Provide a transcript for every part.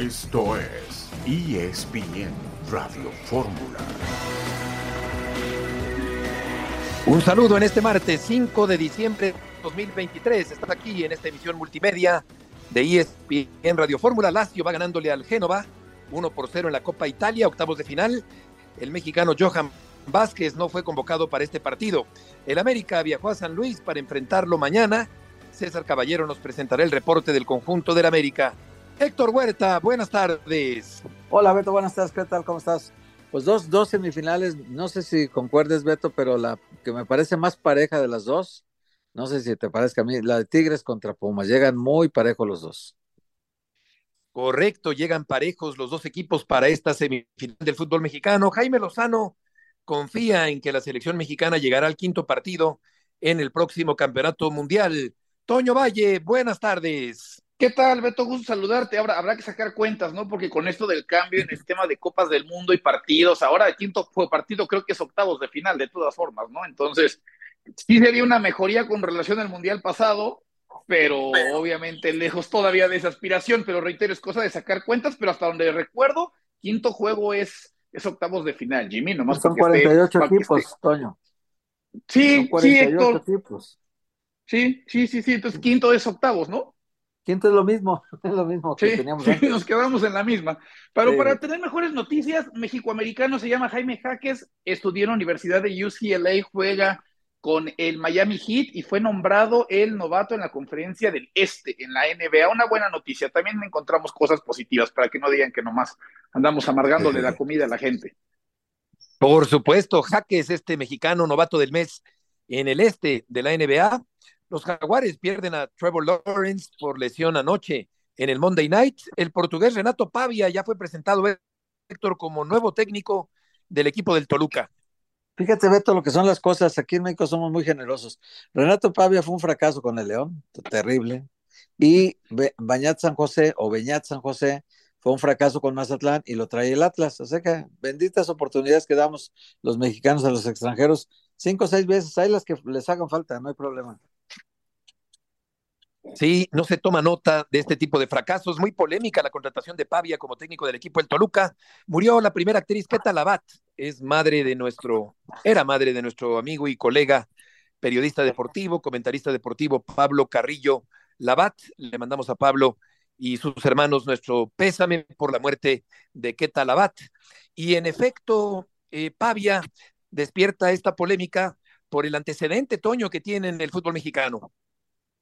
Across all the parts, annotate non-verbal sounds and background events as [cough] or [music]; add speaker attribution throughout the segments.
Speaker 1: Esto es ESPN Radio Fórmula.
Speaker 2: Un saludo en este martes 5 de diciembre de 2023. Estás aquí en esta emisión multimedia de ESPN Radio Fórmula. Lazio va ganándole al Génova 1 por 0 en la Copa Italia, octavos de final. El mexicano Johan Vázquez no fue convocado para este partido. El América viajó a San Luis para enfrentarlo mañana. César Caballero nos presentará el reporte del conjunto del América. Héctor Huerta, buenas tardes.
Speaker 3: Hola Beto, buenas tardes, ¿qué tal? ¿Cómo estás? Pues dos, dos semifinales, no sé si concuerdes Beto, pero la que me parece más pareja de las dos, no sé si te parezca a mí, la de Tigres contra Pumas, llegan muy parejos los dos.
Speaker 2: Correcto, llegan parejos los dos equipos para esta semifinal del fútbol mexicano. Jaime Lozano confía en que la selección mexicana llegará al quinto partido en el próximo campeonato mundial. Toño Valle, buenas tardes.
Speaker 4: ¿Qué tal, Beto? Gusto saludarte. Ahora habrá que sacar cuentas, ¿no? Porque con esto del cambio en el tema de Copas del Mundo y partidos, ahora el quinto partido creo que es octavos de final, de todas formas, ¿no? Entonces, sí sería una mejoría con relación al Mundial pasado, pero obviamente lejos todavía de esa aspiración. Pero reitero, es cosa de sacar cuentas, pero hasta donde recuerdo, quinto juego es, es octavos de final, Jimmy, nomás.
Speaker 3: Son 48 equipos, Toño.
Speaker 4: Sí, sí, Héctor. Sí, sí, sí, sí. Entonces, quinto es octavos, ¿no?
Speaker 3: Quinto es lo mismo, [laughs] es lo mismo que teníamos
Speaker 4: sí, nos quedamos en la misma. Pero para tener mejores noticias, México-americano se llama Jaime Jaques, estudió en la Universidad de UCLA, juega con el Miami Heat y fue nombrado el novato en la conferencia del Este en la NBA. Una buena noticia. También encontramos cosas positivas para que no digan que nomás andamos amargándole la comida a la gente.
Speaker 2: Por supuesto, Jaques, este mexicano novato del mes en el Este de la NBA. Los Jaguares pierden a Trevor Lawrence por lesión anoche en el Monday Night. El portugués Renato Pavia ya fue presentado, Héctor, como nuevo técnico del equipo del Toluca.
Speaker 3: Fíjate, Beto, lo que son las cosas. Aquí en México somos muy generosos. Renato Pavia fue un fracaso con el León, terrible. Y Bañat San José o Beñat San José fue un fracaso con Mazatlán y lo trae el Atlas. O sea que benditas oportunidades que damos los mexicanos a los extranjeros. Cinco o seis veces, hay las que les hagan falta, no hay problema.
Speaker 2: Sí, no se toma nota de este tipo de fracasos. Muy polémica la contratación de Pavia como técnico del equipo del Toluca. Murió la primera actriz, Keta Labat. Es madre de nuestro, era madre de nuestro amigo y colega periodista deportivo, comentarista deportivo Pablo Carrillo Labat. Le mandamos a Pablo y sus hermanos nuestro pésame por la muerte de Keta Labat. Y en efecto, eh, Pavia despierta esta polémica por el antecedente, Toño, que tiene en el fútbol mexicano.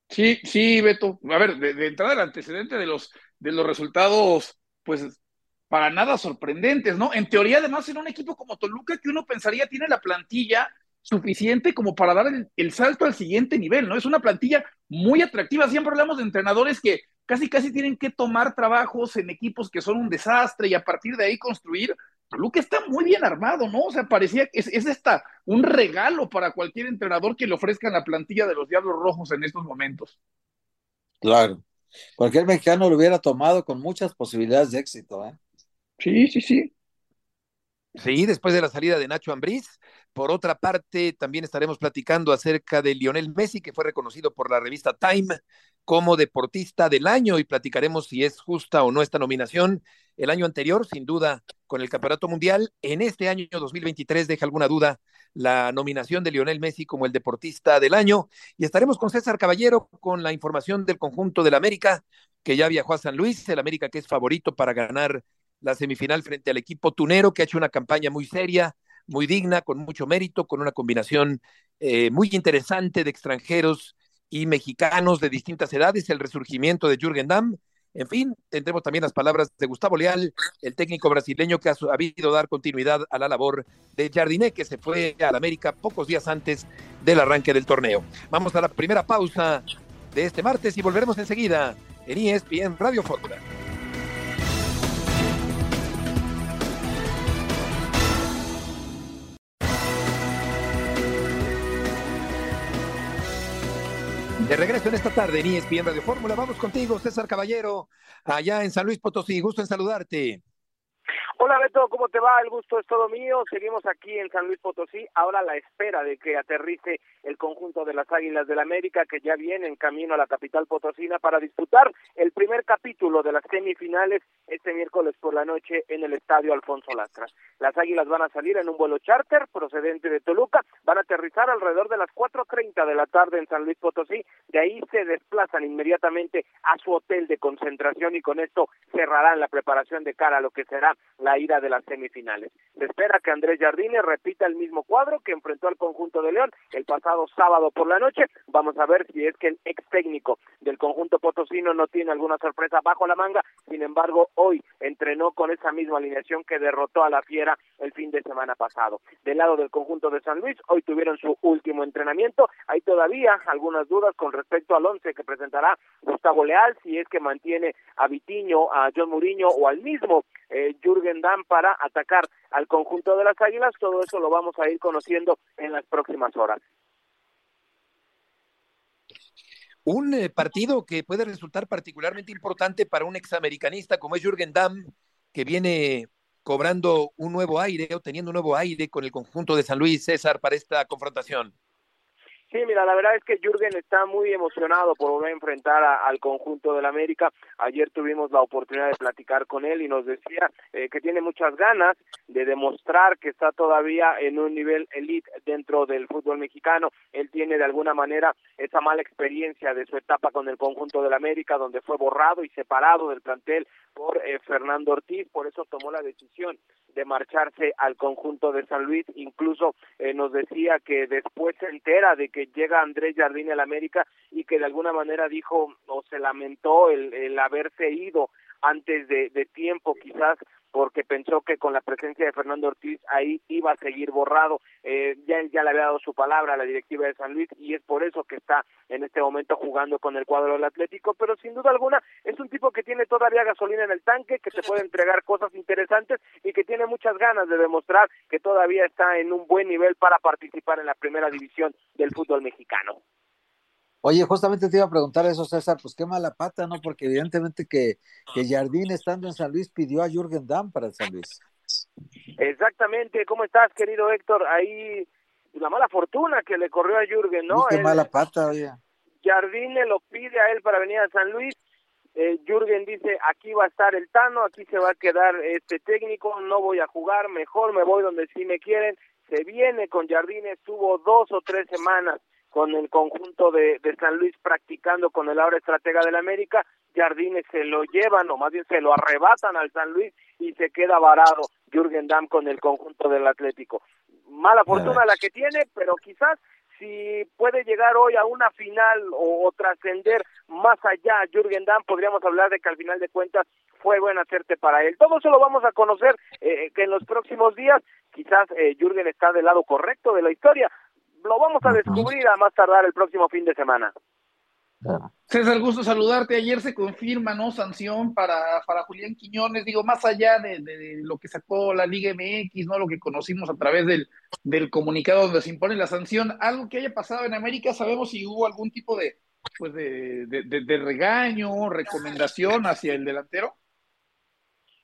Speaker 4: Sí, sí, Beto. A ver, de, entrada el antecedente de los, de los resultados, pues para nada sorprendentes, ¿no? En teoría, además, en un equipo como Toluca, que uno pensaría tiene la plantilla suficiente como para dar el, el, salto al siguiente nivel, ¿no? Es una plantilla muy atractiva. Siempre hablamos de entrenadores que casi, casi tienen que tomar trabajos en equipos que son un desastre y a partir de ahí construir. Toluca está muy bien armado, ¿no? O sea, parecía que es, es esta un regalo para cualquier entrenador que le ofrezca la plantilla de los Diablos Rojos en estos momentos.
Speaker 3: Claro. Cualquier mexicano lo hubiera tomado con muchas posibilidades de éxito, ¿eh?
Speaker 4: Sí, sí, sí.
Speaker 2: Sí, después de la salida de Nacho Ambriz. Por otra parte, también estaremos platicando acerca de Lionel Messi, que fue reconocido por la revista Time como deportista del año y platicaremos si es justa o no esta nominación. El año anterior, sin duda, con el Campeonato Mundial. En este año 2023 deja alguna duda la nominación de Lionel Messi como el deportista del año. Y estaremos con César Caballero con la información del conjunto del América, que ya viajó a San Luis, el América que es favorito para ganar la semifinal frente al equipo tunero, que ha hecho una campaña muy seria, muy digna, con mucho mérito, con una combinación eh, muy interesante de extranjeros y mexicanos de distintas edades, el resurgimiento de Jürgen Damm. En fin, tendremos también las palabras de Gustavo Leal, el técnico brasileño que ha sabido dar continuidad a la labor de Jardiné, que se fue al América pocos días antes del arranque del torneo. Vamos a la primera pausa de este martes y volveremos enseguida en ESPN Radio Fórmula. De regreso en esta tarde en ESPN Radio Fórmula, vamos contigo, César Caballero, allá en San Luis Potosí. Gusto en saludarte.
Speaker 5: Hola Beto, ¿cómo te va? El gusto es todo mío. Seguimos aquí en San Luis Potosí, ahora la espera de que aterrice el conjunto de las Águilas del América que ya viene en camino a la capital potosina para disputar el primer capítulo de las semifinales este miércoles por la noche en el estadio Alfonso Lastra. Las Águilas van a salir en un vuelo charter procedente de Toluca, van a aterrizar alrededor de las 4.30 de la tarde en San Luis Potosí, de ahí se desplazan inmediatamente a su hotel de concentración y con esto cerrarán la preparación de cara a lo que será la ida de las semifinales. Se espera que Andrés Jardine repita el mismo cuadro que enfrentó al conjunto de León el pasado sábado por la noche. Vamos a ver si es que el ex técnico del conjunto potosino no tiene alguna sorpresa bajo la manga. Sin embargo, hoy entrenó con esa misma alineación que derrotó a la Fiera el fin de semana pasado. Del lado del conjunto de San Luis, hoy tuvieron su último entrenamiento. Hay todavía algunas dudas con respecto al once que presentará Gustavo Leal, si es que mantiene a Vitiño, a John Muriño o al mismo eh, Jürgen Damm para atacar al conjunto de las Águilas. Todo eso lo vamos a ir conociendo en las próximas horas.
Speaker 2: Un eh, partido que puede resultar particularmente importante para un examericanista como es Jürgen Damm, que viene cobrando un nuevo aire o teniendo un nuevo aire con el conjunto de San Luis César para esta confrontación.
Speaker 5: Sí, mira, la verdad es que Jürgen está muy emocionado por volver a enfrentar al conjunto del América. Ayer tuvimos la oportunidad de platicar con él y nos decía eh, que tiene muchas ganas de demostrar que está todavía en un nivel elite dentro del fútbol mexicano. Él tiene de alguna manera esa mala experiencia de su etapa con el conjunto del América, donde fue borrado y separado del plantel por eh, Fernando Ortiz, por eso tomó la decisión de marcharse al conjunto de San Luis. Incluso eh, nos decía que después se entera de que llega Andrés Jardín al América y que de alguna manera dijo o se lamentó el, el haberse ido antes de, de tiempo quizás porque pensó que con la presencia de Fernando Ortiz ahí iba a seguir borrado. Eh, ya ya le había dado su palabra a la directiva de San Luis y es por eso que está en este momento jugando con el cuadro del Atlético, pero sin duda alguna es un tipo que tiene todavía gasolina en el tanque, que te puede entregar cosas interesantes y que tiene muchas ganas de demostrar que todavía está en un buen nivel para participar en la primera división del fútbol mexicano.
Speaker 3: Oye, justamente te iba a preguntar eso, César, pues qué mala pata, ¿no? Porque evidentemente que, que Jardín estando en San Luis pidió a Jürgen Damm para el San Luis.
Speaker 5: Exactamente, ¿cómo estás, querido Héctor? Ahí la mala fortuna que le corrió a Jürgen, ¿no?
Speaker 3: qué mala pata, oye.
Speaker 5: Jardín le lo pide a él para venir a San Luis. Eh, Jürgen dice, aquí va a estar el Tano, aquí se va a quedar este técnico, no voy a jugar, mejor me voy donde sí me quieren. Se viene con Jardín, estuvo dos o tres semanas con el conjunto de, de San Luis practicando con el ahora estratega del América, Jardines se lo llevan o más bien se lo arrebatan al San Luis y se queda varado Jürgen Damm con el conjunto del Atlético. Mala fortuna la que tiene, pero quizás si puede llegar hoy a una final o, trascender más allá Jürgen Damm, podríamos hablar de que al final de cuentas fue buen hacerte para él. Todo eso lo vamos a conocer eh, que en los próximos días quizás eh, Jürgen está del lado correcto de la historia, lo vamos a descubrir a más tardar el próximo fin de semana.
Speaker 4: César, gusto saludarte. Ayer se confirma, ¿no? Sanción para, para Julián Quiñones, digo, más allá de, de, lo que sacó la Liga MX, ¿no? Lo que conocimos a través del, del comunicado donde se impone la sanción, algo que haya pasado en América, sabemos si hubo algún tipo de, pues de, de, de regaño, recomendación hacia el delantero.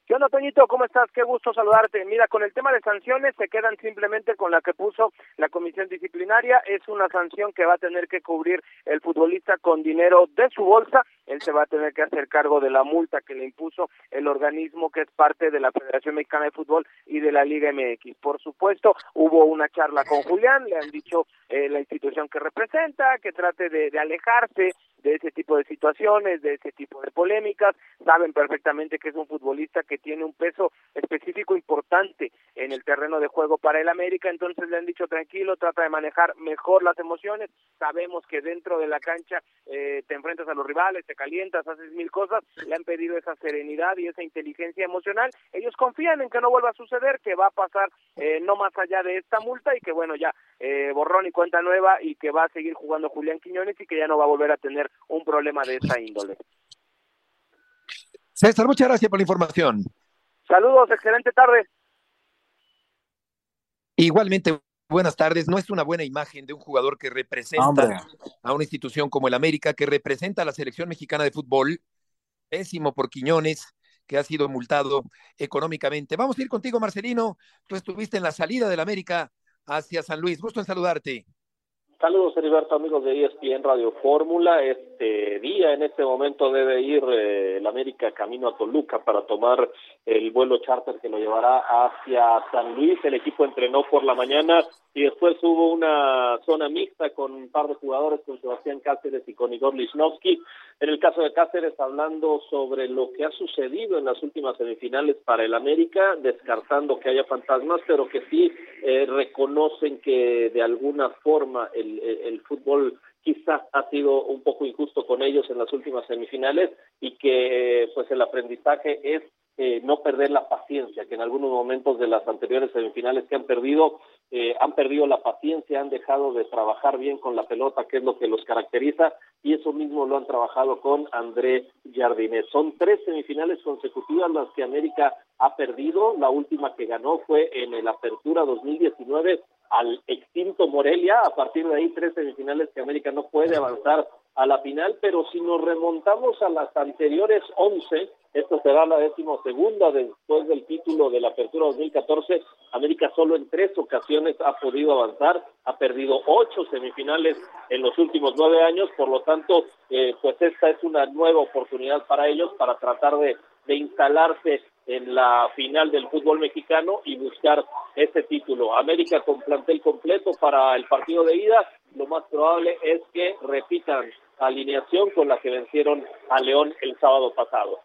Speaker 5: ¿Qué onda, Toñito? ¿Cómo estás? Qué gusto saludarte. Mira, con el tema de sanciones se quedan simplemente con la que puso la comisión disciplinaria. Es una sanción que va a tener que cubrir el futbolista con dinero de su bolsa. Él se va a tener que hacer cargo de la multa que le impuso el organismo que es parte de la Federación Mexicana de Fútbol y de la Liga MX. Por supuesto, hubo una charla con Julián, le han dicho eh, la institución que representa, que trate de, de alejarse de ese tipo de situaciones, de ese tipo de polémicas. Saben perfectamente que es un futbolista que tiene un peso específico importante en el terreno de juego para el América, entonces le han dicho tranquilo, trata de manejar mejor las emociones. Sabemos que dentro de la cancha eh, te enfrentas a los rivales, te calientas, haces mil cosas. Le han pedido esa serenidad y esa inteligencia emocional. Ellos confían en que no vuelva a suceder, que va a pasar eh, no más allá de esta multa y que bueno, ya eh, borrón y cuenta nueva y que va a seguir jugando Julián Quiñones y que ya no va a volver a tener un problema de esa índole.
Speaker 2: César, muchas gracias por la información.
Speaker 5: Saludos, excelente tarde.
Speaker 2: Igualmente, buenas tardes. No es una buena imagen de un jugador que representa Hombre. a una institución como el América, que representa a la selección mexicana de fútbol, pésimo por Quiñones, que ha sido multado económicamente. Vamos a ir contigo, Marcelino. Tú estuviste en la salida del América hacia San Luis. Gusto en saludarte.
Speaker 6: Saludos, Heriberto, amigos de ESPN Radio Fórmula. Este día, en este momento, debe ir eh, el América camino a Toluca para tomar el vuelo charter que lo llevará hacia San Luis. El equipo entrenó por la mañana y después hubo una zona mixta con un par de jugadores, con Sebastián Cáceres y con Igor Lichnowsky. En el caso de Cáceres, hablando sobre lo que ha sucedido en las últimas semifinales para el América, descartando que haya fantasmas, pero que sí eh, reconocen que de alguna forma el, el fútbol quizás ha sido un poco injusto con ellos en las últimas semifinales y que pues el aprendizaje es eh, no perder la paciencia, que en algunos momentos de las anteriores semifinales que han perdido, eh, han perdido la paciencia, han dejado de trabajar bien con la pelota, que es lo que los caracteriza, y eso mismo lo han trabajado con André Jardinés. Son tres semifinales consecutivas las que América ha perdido, la última que ganó fue en el Apertura 2019 al extinto Morelia, a partir de ahí tres semifinales que América no puede avanzar a la final, pero si nos remontamos a las anteriores once, esto será la segunda después del título de la Apertura 2014. América solo en tres ocasiones ha podido avanzar, ha perdido ocho semifinales en los últimos nueve años, por lo tanto, eh, pues esta es una nueva oportunidad para ellos para tratar de, de instalarse en la final del fútbol mexicano y buscar ese título. América con plantel completo para el partido de ida, lo más probable es que repitan alineación con la que vencieron a León el sábado pasado.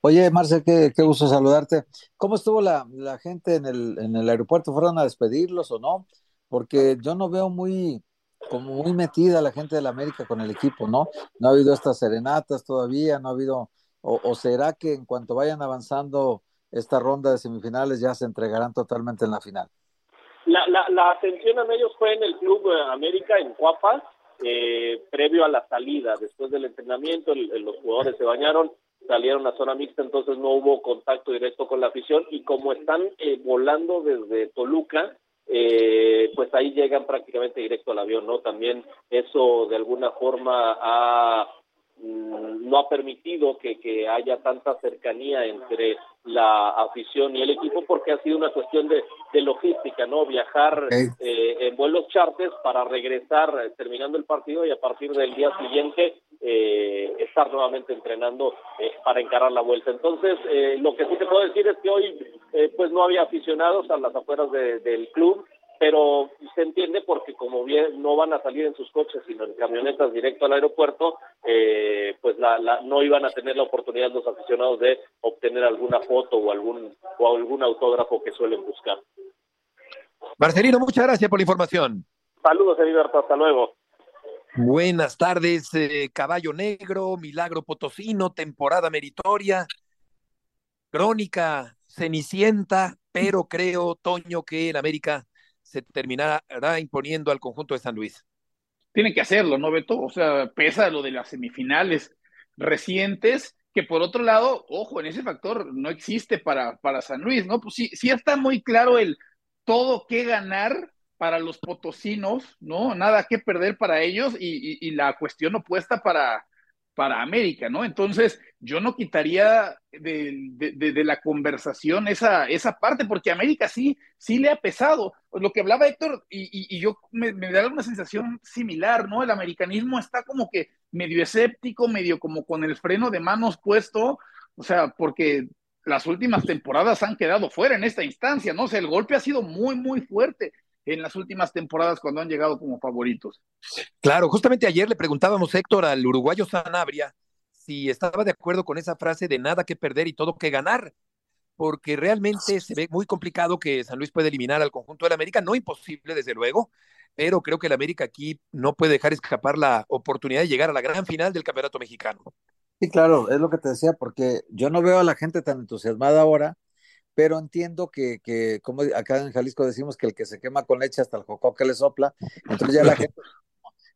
Speaker 3: Oye, Marce, qué, gusto saludarte. ¿Cómo estuvo la, la gente en el, en el aeropuerto? ¿Fueron a despedirlos o no? Porque yo no veo muy, como muy metida la gente de América con el equipo, ¿no? No ha habido estas serenatas todavía, no ha habido, o, será que en cuanto vayan avanzando esta ronda de semifinales ya se entregarán totalmente en la final.
Speaker 6: La, la, la atención a ellos fue en el Club eh, América en Cuapas, eh, previo a la salida, después del entrenamiento, los jugadores se bañaron, salieron a zona mixta, entonces no hubo contacto directo con la afición y como están eh, volando desde Toluca, eh, pues ahí llegan prácticamente directo al avión, ¿no? También eso de alguna forma ha no ha permitido que, que haya tanta cercanía entre la afición y el equipo porque ha sido una cuestión de, de logística, ¿no? Viajar eh, en vuelos charters para regresar eh, terminando el partido y a partir del día siguiente eh, estar nuevamente entrenando eh, para encarar la vuelta. Entonces, eh, lo que sí te puedo decir es que hoy pues no había aficionados a las afueras de, del club, pero se entiende porque como bien no van a salir en sus coches sino en camionetas directo al aeropuerto, eh, pues la, la, no iban a tener la oportunidad los aficionados de obtener alguna foto o algún o algún autógrafo que suelen buscar.
Speaker 2: Marcelino, muchas gracias por la información.
Speaker 6: Saludos, Heriberto, hasta luego.
Speaker 2: Buenas tardes, eh, Caballo Negro, Milagro Potosino, temporada meritoria, crónica cenicienta, pero creo, Toño, que el América se terminará imponiendo al conjunto de San Luis.
Speaker 4: Tiene que hacerlo, ¿no, Beto? O sea, pesa lo de las semifinales recientes, que por otro lado, ojo, en ese factor no existe para, para San Luis, ¿no? Pues sí, sí está muy claro el todo que ganar para los potosinos, ¿no? Nada que perder para ellos y, y, y la cuestión opuesta para, para América, ¿no? Entonces, yo no quitaría de, de, la conversación esa, esa parte, porque América sí, sí le ha pesado. Lo que hablaba Héctor, y, y, y yo me, me, da una sensación similar, ¿no? El americanismo está como que medio escéptico, medio como con el freno de manos puesto, o sea, porque las últimas temporadas han quedado fuera en esta instancia, ¿no? O sea, el golpe ha sido muy, muy fuerte en las últimas temporadas cuando han llegado como favoritos.
Speaker 2: Claro, justamente ayer le preguntábamos, Héctor, al uruguayo Sanabria, si estaba de acuerdo con esa frase de nada que perder y todo que ganar, porque realmente se ve muy complicado que San Luis pueda eliminar al conjunto del América, no imposible desde luego, pero creo que el América aquí no puede dejar escapar la oportunidad de llegar a la gran final del Campeonato Mexicano.
Speaker 3: Sí, claro, es lo que te decía, porque yo no veo a la gente tan entusiasmada ahora pero entiendo que, que, como acá en Jalisco decimos que el que se quema con leche hasta el jocó que le sopla, entonces ya la [laughs] gente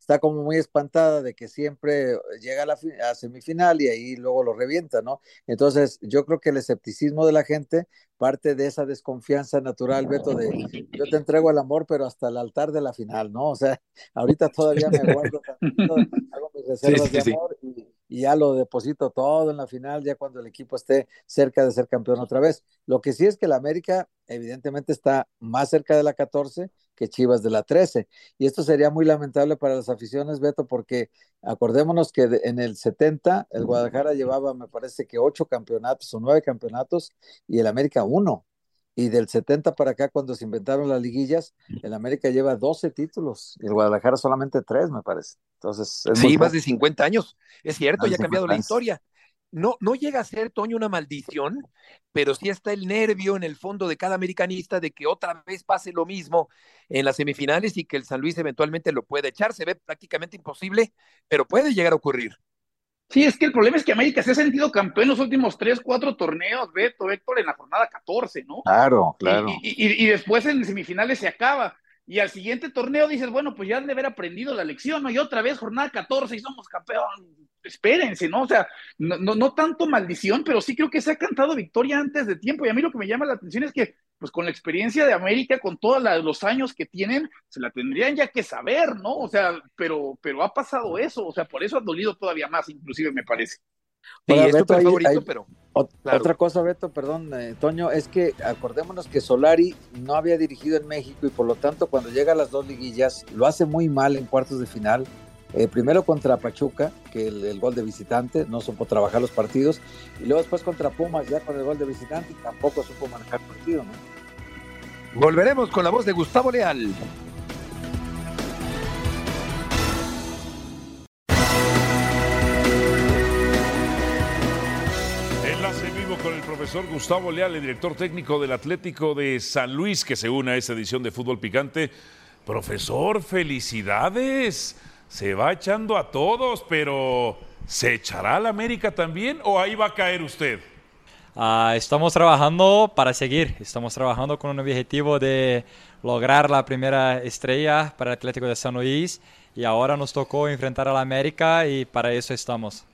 Speaker 3: está como muy espantada de que siempre llega a la a semifinal y ahí luego lo revienta, ¿no? Entonces, yo creo que el escepticismo de la gente parte de esa desconfianza natural, Beto, de yo te entrego el amor, pero hasta el altar de la final, ¿no? O sea, ahorita todavía me guardo, hago mis reservas sí, sí, de amor y, ya lo deposito todo en la final, ya cuando el equipo esté cerca de ser campeón otra vez. Lo que sí es que la América evidentemente está más cerca de la 14 que Chivas de la 13. Y esto sería muy lamentable para las aficiones, Beto, porque acordémonos que en el 70 el Guadalajara llevaba, me parece que ocho campeonatos o nueve campeonatos y el América uno. Y del 70 para acá, cuando se inventaron las liguillas, el América lleva 12 títulos y el Guadalajara solamente tres, me parece. Entonces,
Speaker 2: sí, más de 50 años. Es cierto, ya ha cambiado la historia. No, no llega a ser, Toño, una maldición, pero sí está el nervio en el fondo de cada americanista de que otra vez pase lo mismo en las semifinales y que el San Luis eventualmente lo pueda echar. Se ve prácticamente imposible, pero puede llegar a ocurrir.
Speaker 4: Sí, es que el problema es que América se ha sentido campeón en los últimos tres, cuatro torneos, Beto, Héctor, en la jornada 14, ¿no?
Speaker 3: Claro, claro.
Speaker 4: Y, y, después en semifinales se acaba. Y al siguiente torneo dices, bueno, pues ya han de haber aprendido la lección, ¿no? Y otra vez jornada 14 y somos campeón. Espérense, ¿no? O sea, no, no, no tanto maldición, pero sí creo que se ha cantado victoria antes de tiempo. Y a mí lo que me llama la atención es que pues con la experiencia de América, con todos los años que tienen, se la tendrían ya que saber, ¿no? O sea, pero, pero ha pasado eso, o sea, por eso ha dolido todavía más, inclusive me parece.
Speaker 3: Sí, es favorito, pero. Otra cosa, Beto, perdón, eh, Toño, es que acordémonos que Solari no había dirigido en México y por lo tanto, cuando llega a las dos liguillas, lo hace muy mal en cuartos de final. Eh, primero contra Pachuca, que el, gol de visitante, no supo trabajar los partidos, y luego después contra Pumas, ya con el gol de visitante, tampoco supo manejar el partido, ¿no?
Speaker 2: Volveremos con la voz de Gustavo Leal.
Speaker 7: Enlace vivo con el profesor Gustavo Leal, el director técnico del Atlético de San Luis, que se une a esta edición de Fútbol Picante. Profesor, felicidades se va echando a todos, pero ¿se echará al América también o ahí va a caer usted?
Speaker 8: Uh, estamos trabajando para seguir, estamos trabajando con un objetivo de lograr la primera estrella para el Atlético de San Luis y ahora nos tocó enfrentar al América y para eso estamos.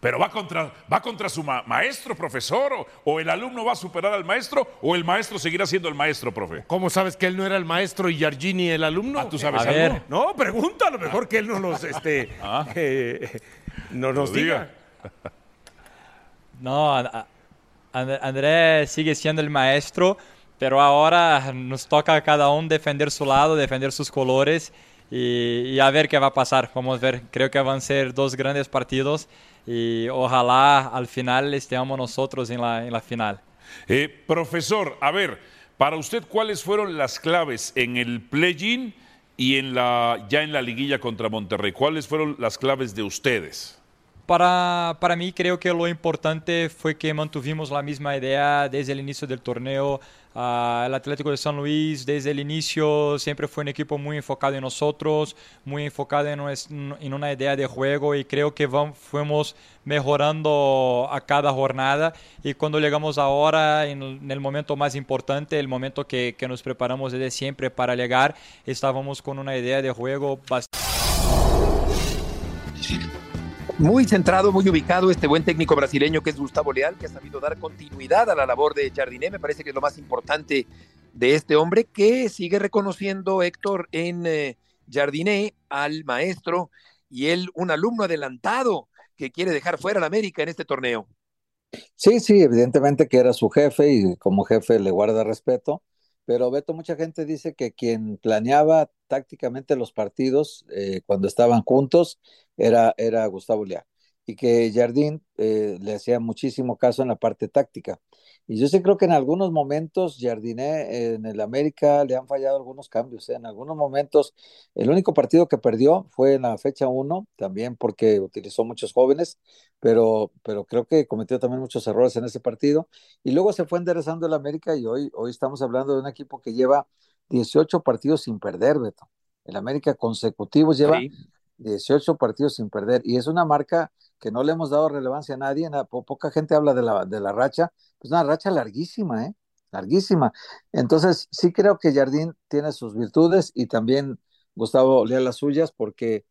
Speaker 7: Pero va contra, va contra su maestro, profesor, o, el alumno va a superar al maestro, o el maestro seguirá siendo el maestro, profe.
Speaker 9: ¿Cómo sabes que él no era el maestro y Yargini el alumno?
Speaker 7: Ah, ¿tú sabes
Speaker 9: a
Speaker 7: algo?
Speaker 9: Ver. No, pregunta, a lo mejor que él no nos, [laughs] este, ah. eh, no nos diga. [laughs]
Speaker 8: No, André sigue siendo el maestro, pero ahora nos toca a cada uno defender su lado, defender sus colores y, y a ver qué va a pasar. Vamos a ver, creo que van a ser dos grandes partidos y ojalá al final estemos nosotros en la, en la final.
Speaker 7: Eh, profesor, a ver, para usted, ¿cuáles fueron las claves en el play-in y en la, ya en la liguilla contra Monterrey? ¿Cuáles fueron las claves de ustedes?
Speaker 8: Para, para mí creo que lo importante fue que mantuvimos la misma idea desde el inicio del torneo, Uh, el Atlético de San Luis desde el inicio siempre fue un equipo muy enfocado en nosotros, muy enfocado en, en una idea de juego y creo que vamos, fuimos mejorando a cada jornada. Y cuando llegamos ahora en, en el momento más importante, el momento que, que nos preparamos desde siempre para llegar, estábamos con una idea de juego bastante
Speaker 2: muy centrado, muy ubicado este buen técnico brasileño que es Gustavo Leal, que ha sabido dar continuidad a la labor de Jardiné. Me parece que es lo más importante de este hombre que sigue reconociendo Héctor en eh, Jardiné al maestro y él un alumno adelantado que quiere dejar fuera a la América en este torneo.
Speaker 3: Sí, sí, evidentemente que era su jefe y como jefe le guarda respeto, pero Beto, mucha gente dice que quien planeaba tácticamente los partidos eh, cuando estaban juntos era, era Gustavo Leal y que Jardín eh, le hacía muchísimo caso en la parte táctica. Y yo sí creo que en algunos momentos Jardiné en el América le han fallado algunos cambios. ¿eh? En algunos momentos, el único partido que perdió fue en la fecha 1, también porque utilizó muchos jóvenes, pero, pero creo que cometió también muchos errores en ese partido. Y luego se fue enderezando el América y hoy, hoy estamos hablando de un equipo que lleva 18 partidos sin perder, Beto. El América consecutivos lleva 18 partidos sin perder y es una marca que no le hemos dado relevancia a nadie, poca gente habla de la, de la racha, pues una racha larguísima, ¿eh? Larguísima. Entonces, sí creo que Jardín tiene sus virtudes y también Gustavo lea las suyas porque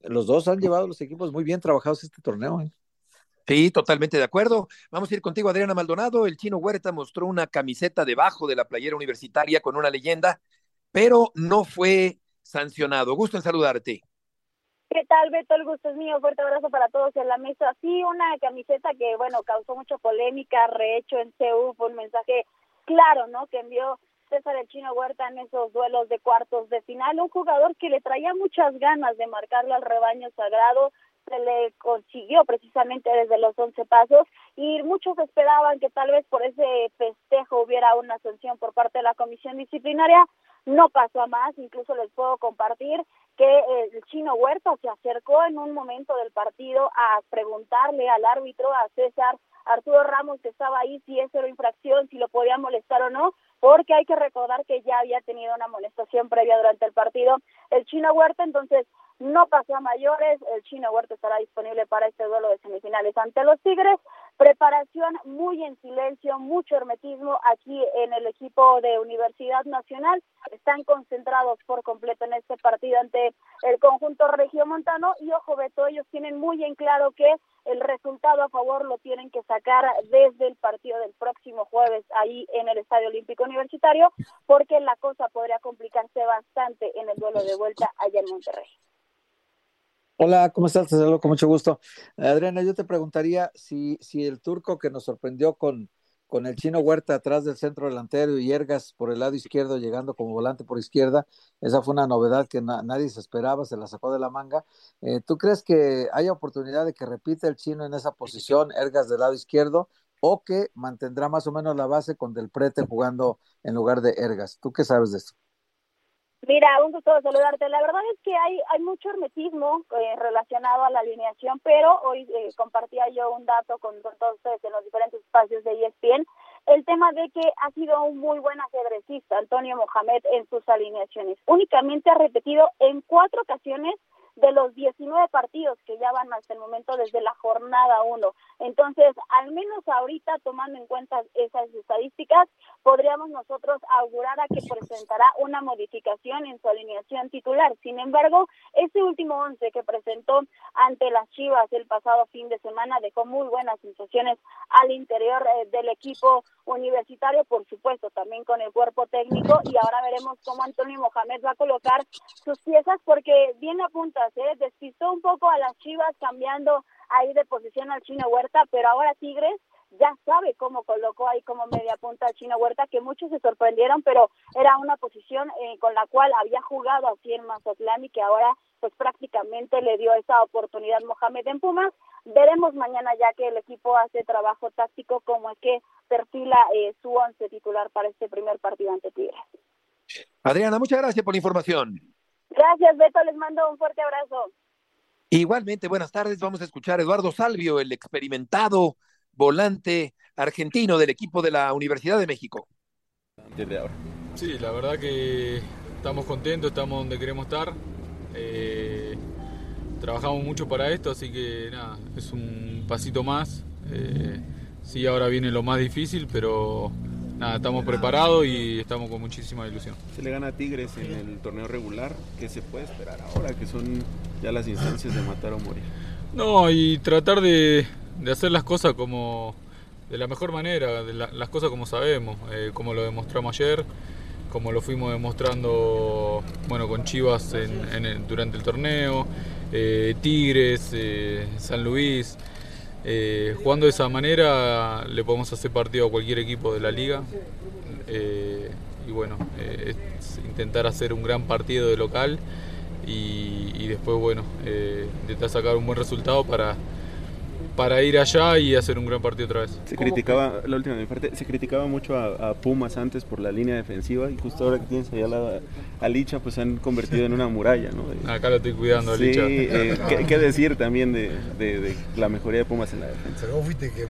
Speaker 3: los dos han llevado los equipos muy bien trabajados este torneo. ¿eh?
Speaker 2: Sí, totalmente de acuerdo. Vamos a ir contigo, Adriana Maldonado. El chino Huerta mostró una camiseta debajo de la playera universitaria con una leyenda, pero no fue sancionado. Gusto en saludarte.
Speaker 10: ¿Qué tal, Beto? El gusto es mío. Fuerte abrazo para todos en la mesa. Sí, una camiseta que, bueno, causó mucha polémica, rehecho en CEU, fue un mensaje claro, ¿no? Que envió César el Chino Huerta en esos duelos de cuartos de final. Un jugador que le traía muchas ganas de marcarlo al rebaño sagrado, se le consiguió precisamente desde los once pasos y muchos esperaban que tal vez por ese festejo hubiera una sanción por parte de la comisión disciplinaria. No pasó a más, incluso les puedo compartir que el chino Huerta se acercó en un momento del partido a preguntarle al árbitro, a César Arturo Ramos, que estaba ahí, si eso era infracción, si lo podía molestar o no, porque hay que recordar que ya había tenido una molestación previa durante el partido el chino Huerta, entonces no pasó a mayores, el chino Huerta estará disponible para este duelo de semifinales ante los Tigres, preparación muy en silencio, mucho hermetismo aquí en el equipo de Universidad Nacional, están concentrados por completo en este partido ante el conjunto regiomontano y ojo Beto, ellos tienen muy en claro que el resultado a favor lo tienen que sacar desde el partido del próximo jueves ahí en el Estadio Olímpico Universitario, porque la cosa podría complicarse bastante en el duelo de vuelta allá en Monterrey.
Speaker 3: Hola, ¿cómo estás? Te saludo con mucho gusto. Adriana, yo te preguntaría si, si el turco que nos sorprendió con, con el chino Huerta atrás del centro delantero y Ergas por el lado izquierdo, llegando como volante por izquierda, esa fue una novedad que nadie se esperaba, se la sacó de la manga. Eh, ¿Tú crees que hay oportunidad de que repita el chino en esa posición, Ergas del lado izquierdo, o que mantendrá más o menos la base con Del Prete jugando en lugar de Ergas? ¿Tú qué sabes de esto?
Speaker 10: Mira, un gusto saludarte. La verdad es que hay, hay mucho hermetismo eh, relacionado a la alineación, pero hoy eh, compartía yo un dato con, con, todos ustedes en los diferentes espacios de ESPN, el tema de que ha sido un muy buen ajedrecista Antonio Mohamed en sus alineaciones. Únicamente ha repetido en cuatro ocasiones de los 19 partidos que ya van hasta el momento desde la jornada 1. Entonces, al menos ahorita, tomando en cuenta esas estadísticas, podríamos nosotros augurar a que presentará una modificación en su alineación titular. Sin embargo, ese último once que presentó ante las Chivas el pasado fin de semana dejó muy buenas sensaciones al interior eh, del equipo universitario, por supuesto, también con el cuerpo técnico y ahora veremos cómo Antonio Mohamed va a colocar sus piezas porque viene a ¿eh? despistó un poco a las Chivas cambiando ahí de posición al Chino Huerta, pero ahora Tigres ya sabe cómo colocó ahí como media punta al Chino Huerta, que muchos se sorprendieron, pero era una posición eh, con la cual había jugado así en Mazatlán y que ahora pues prácticamente le dio esa oportunidad Mohamed en Pumas. Veremos mañana ya que el equipo hace trabajo táctico como es que perfila eh, su once titular para este primer partido ante Tigres.
Speaker 2: Adriana, muchas gracias por la información.
Speaker 10: Gracias, Beto, les mando un fuerte abrazo.
Speaker 2: Igualmente, buenas tardes. Vamos a escuchar a Eduardo Salvio, el experimentado volante argentino del equipo de la Universidad de México.
Speaker 11: Sí, la verdad que estamos contentos, estamos donde queremos estar. Eh, trabajamos mucho para esto, así que nada, es un pasito más. Eh, sí, ahora viene lo más difícil, pero nada, estamos preparados y estamos con muchísima ilusión.
Speaker 12: Se le gana a Tigres en el torneo regular, ¿qué se puede esperar ahora que son ya las instancias de matar o morir?
Speaker 11: No, y tratar de, hacer las cosas como de la mejor manera, de las cosas como sabemos, eh, como lo demostramos ayer, como lo fuimos demostrando bueno, con Chivas en, durante el torneo, eh, Tigres, eh, San Luis. Eh, jugando de esa manera le podemos hacer partido a cualquier equipo de la liga. Eh, y bueno, eh, intentar hacer un gran partido de local y, y después, bueno, intentar sacar un buen resultado para, para ir allá y hacer un gran partido otra vez.
Speaker 12: Se criticaba, la última parte, se criticaba mucho a, Pumas antes por la línea defensiva y justo ahora que tienes allá la, a Licha, pues se han convertido en una muralla, ¿no?
Speaker 11: Acá lo estoy cuidando, Licha.
Speaker 12: Sí, eh, ¿qué, decir también de, de, la mejoría de Pumas en la defensa?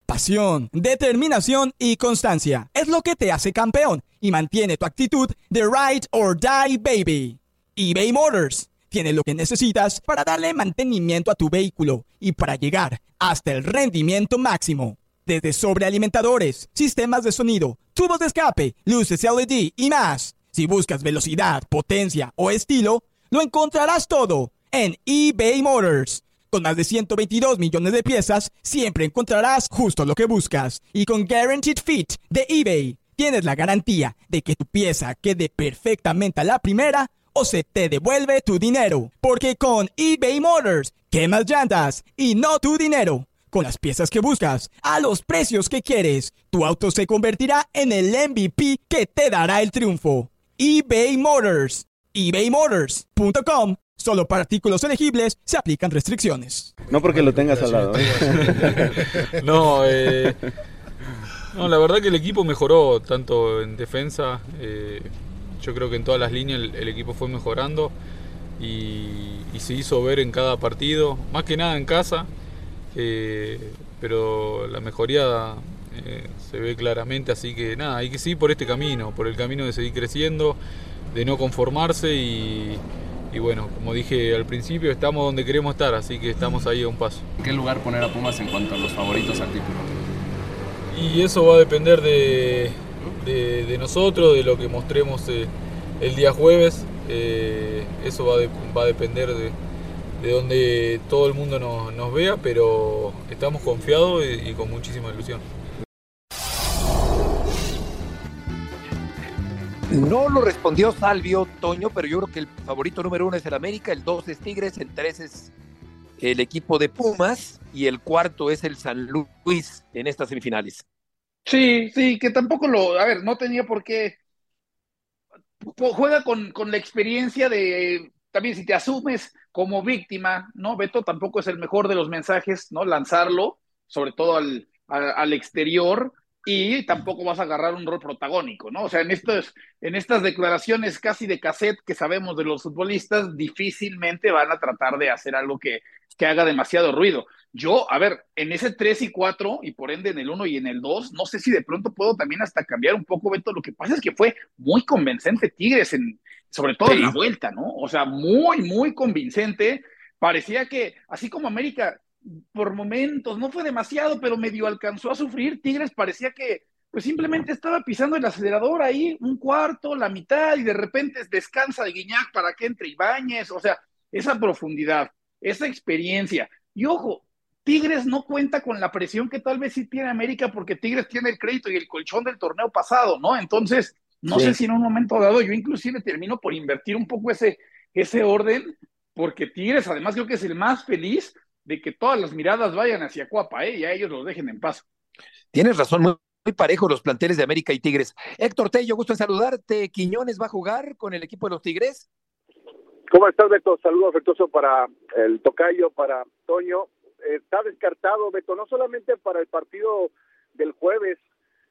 Speaker 13: Pasión, determinación y constancia es lo que te hace campeón y mantiene tu actitud de ride or die baby. eBay Motors tiene lo que necesitas para darle mantenimiento a tu vehículo y para llegar hasta el rendimiento máximo. Desde sobrealimentadores, sistemas de sonido, tubos de escape, luces LED y más. Si buscas velocidad, potencia o estilo, lo encontrarás todo en eBay Motors. Con más de 122 millones de piezas, siempre encontrarás justo lo que buscas. Y con Guaranteed Fit de eBay, tienes la garantía de que tu pieza quede perfectamente a la primera o se te devuelve tu dinero. Porque con eBay Motors, quemas llantas y no tu dinero. Con las piezas que buscas, a los precios que quieres, tu auto se convertirá en el MVP que te dará el triunfo. eBay Motors. ebaymotors.com. Solo para artículos elegibles se aplican restricciones.
Speaker 12: No porque lo tengas al lado. [laughs]
Speaker 11: no, eh, no, la verdad que el equipo mejoró tanto en defensa. Eh, yo creo que en todas las líneas el, el equipo fue mejorando y, y, se hizo ver en cada partido, más que nada en casa. Eh, pero la mejoría eh, se ve claramente, así que nada, hay que seguir por este camino, por el camino de seguir creciendo, de no conformarse y, y bueno, como dije al principio, estamos donde queremos estar, así que estamos ahí a un paso.
Speaker 14: ¿En qué lugar poner a Pumas en cuanto a los favoritos al título?
Speaker 11: Y eso va a depender de, de, nosotros, de lo que mostremos eh, el día jueves. Eh, eso va, va, a depender de, de donde todo el mundo nos, nos vea, pero estamos confiados y, y con muchísima ilusión.
Speaker 2: No lo respondió Salvio Toño, pero yo creo que el favorito número uno es el América, el dos es Tigres, el tres es el equipo de Pumas y el cuarto es el San Luis en estas semifinales.
Speaker 4: Sí, sí, que tampoco lo, a ver, no tenía por qué. Juega con, con la experiencia de, también si te asumes como víctima, ¿no? Beto tampoco es el mejor de los mensajes, ¿no? Lanzarlo, sobre todo al, al, al exterior, y tampoco vas a agarrar un rol protagónico, ¿no? O sea, en, estos, en estas declaraciones casi de cassette que sabemos de los futbolistas, difícilmente van a tratar de hacer algo que, que haga demasiado ruido. Yo, a ver, en ese 3 y 4, y por ende en el 1 y en el 2, no sé si de pronto puedo también hasta cambiar un poco, Beto. Lo que pasa es que fue muy convincente Tigres, en, sobre todo sí. en la vuelta, ¿no? O sea, muy, muy convincente. Parecía que, así como América por momentos, no fue demasiado, pero medio alcanzó a sufrir. Tigres parecía que pues simplemente estaba pisando el acelerador ahí, un cuarto, la mitad, y de repente descansa de Guiñac para que entre Ibáñez, o sea, esa profundidad, esa experiencia. Y ojo, Tigres no cuenta con la presión que tal vez sí tiene América, porque Tigres tiene el crédito y el colchón del torneo pasado, ¿no? Entonces, no sí. sé si en un momento dado yo inclusive termino por invertir un poco ese, ese orden, porque Tigres además creo que es el más feliz de que todas las miradas vayan hacia Cuapa, ¿eh? y a ellos los dejen en paz.
Speaker 2: Tienes razón, muy, muy parejo los planteles de América y Tigres. Héctor Tello, gusto en saludarte. ¿Quiñones va a jugar con el equipo de los Tigres?
Speaker 15: ¿Cómo estás, Beto? Saludo afectuoso para el Tocayo, para Toño. Está descartado, Beto, no solamente para el partido del jueves,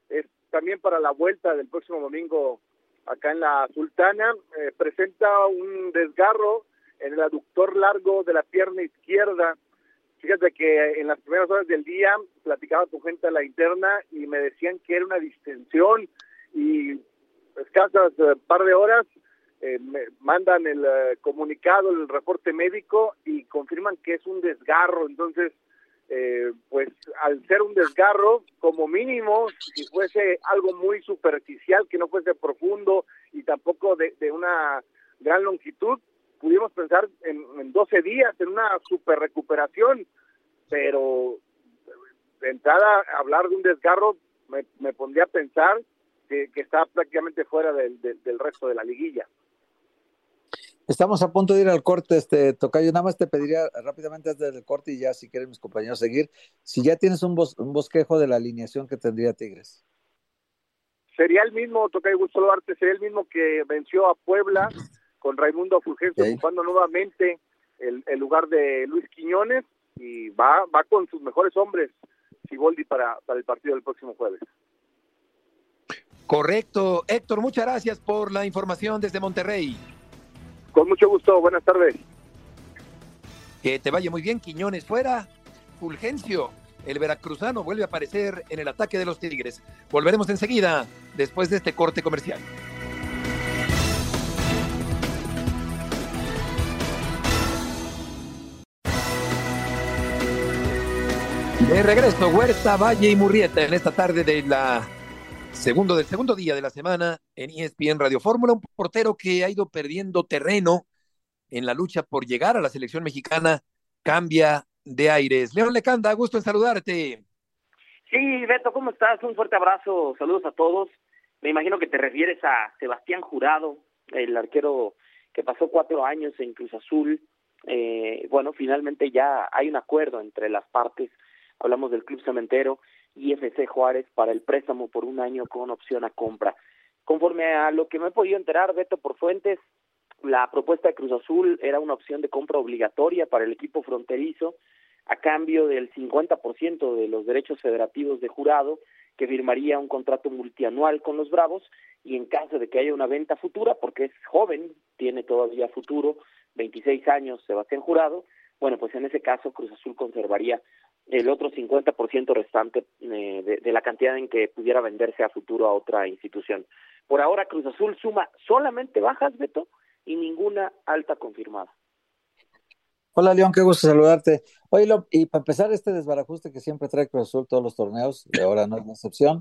Speaker 15: es también para la vuelta del próximo domingo acá en la Sultana. Eh, presenta un desgarro en el aductor largo de la pierna izquierda Fíjate que en las primeras horas del día platicaba con gente a la interna y me decían que era una distensión y escasas uh, par de horas eh, mandan el uh, comunicado, el reporte médico y confirman que es un desgarro. Entonces, eh, pues al ser un desgarro, como mínimo, si fuese algo muy superficial, que no fuese profundo y tampoco de, de una gran longitud, pudimos pensar en, en 12 días, en una super recuperación, pero de entrada hablar de un desgarro me, me pondría a pensar que, que está prácticamente fuera del, del, resto de la liguilla.
Speaker 3: Estamos a punto de ir al corte, este Tocayo. Nada más te pediría rápidamente antes del corte y ya si quieren mis compañeros seguir, si ya tienes un, bos, un bosquejo de la alineación que tendría Tigres.
Speaker 15: Sería el mismo, Tocayo Gusto Duarte, sería el mismo que venció a Puebla con Raimundo Fulgencio ¿Sí? ocupando nuevamente el, el, lugar de Luis Quiñones y va, va con sus mejores hombres Siboldi para, para el partido del próximo jueves.
Speaker 2: Correcto. Héctor, muchas gracias por la información desde Monterrey.
Speaker 15: Con mucho gusto, buenas tardes.
Speaker 2: Que te vaya muy bien, Quiñones fuera. Fulgencio, el veracruzano, vuelve a aparecer en el ataque de los Tigres. Volveremos enseguida, después de este corte comercial. De regreso, Huerta, Valle y Murrieta en esta tarde de la segundo, del segundo día de la semana en ESPN Radio Fórmula, un portero que ha ido perdiendo terreno en la lucha por llegar a la selección mexicana, cambia de aires. León Lecanda, gusto en saludarte.
Speaker 16: Sí, Beto, ¿cómo estás? Un fuerte abrazo, saludos a todos. Me imagino que te refieres a Sebastián Jurado, el arquero que pasó cuatro años en Cruz Azul. Eh, bueno, finalmente ya hay un acuerdo entre las partes. Hablamos del Club Cementero y FC Juárez para el préstamo por un año con opción a compra. Conforme a lo que me he podido enterar, Beto, por fuentes, la propuesta de Cruz Azul era una opción de compra obligatoria para el equipo fronterizo a cambio del 50% de los derechos federativos de jurado, que firmaría un contrato multianual con los Bravos y en caso de que haya una venta futura, porque es joven, tiene todavía futuro, 26 años, Sebastián Jurado, bueno, pues en ese caso Cruz Azul conservaría el otro 50% restante eh, de, de la cantidad en que pudiera venderse a futuro a otra institución. Por ahora Cruz Azul suma solamente bajas, Beto, y ninguna alta confirmada.
Speaker 3: Hola León, qué gusto saludarte. Oye, Lo- y para empezar este desbarajuste que siempre trae Cruz Azul todos los torneos, y ahora no es una excepción,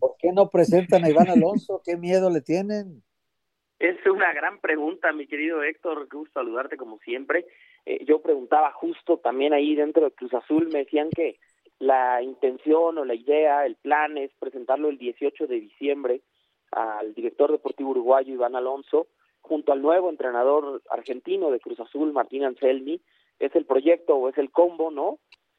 Speaker 3: ¿por qué no presentan a Iván Alonso? ¿Qué miedo le tienen?
Speaker 16: Es una gran pregunta, mi querido Héctor, qué gusto saludarte como siempre. Eh, yo preguntaba justo también ahí dentro de Cruz Azul, me decían que la intención o la idea, el plan es presentarlo el 18 de diciembre al director deportivo uruguayo Iván Alonso, junto al nuevo entrenador argentino de Cruz Azul, Martín Anselmi, es el proyecto o es el combo, ¿no?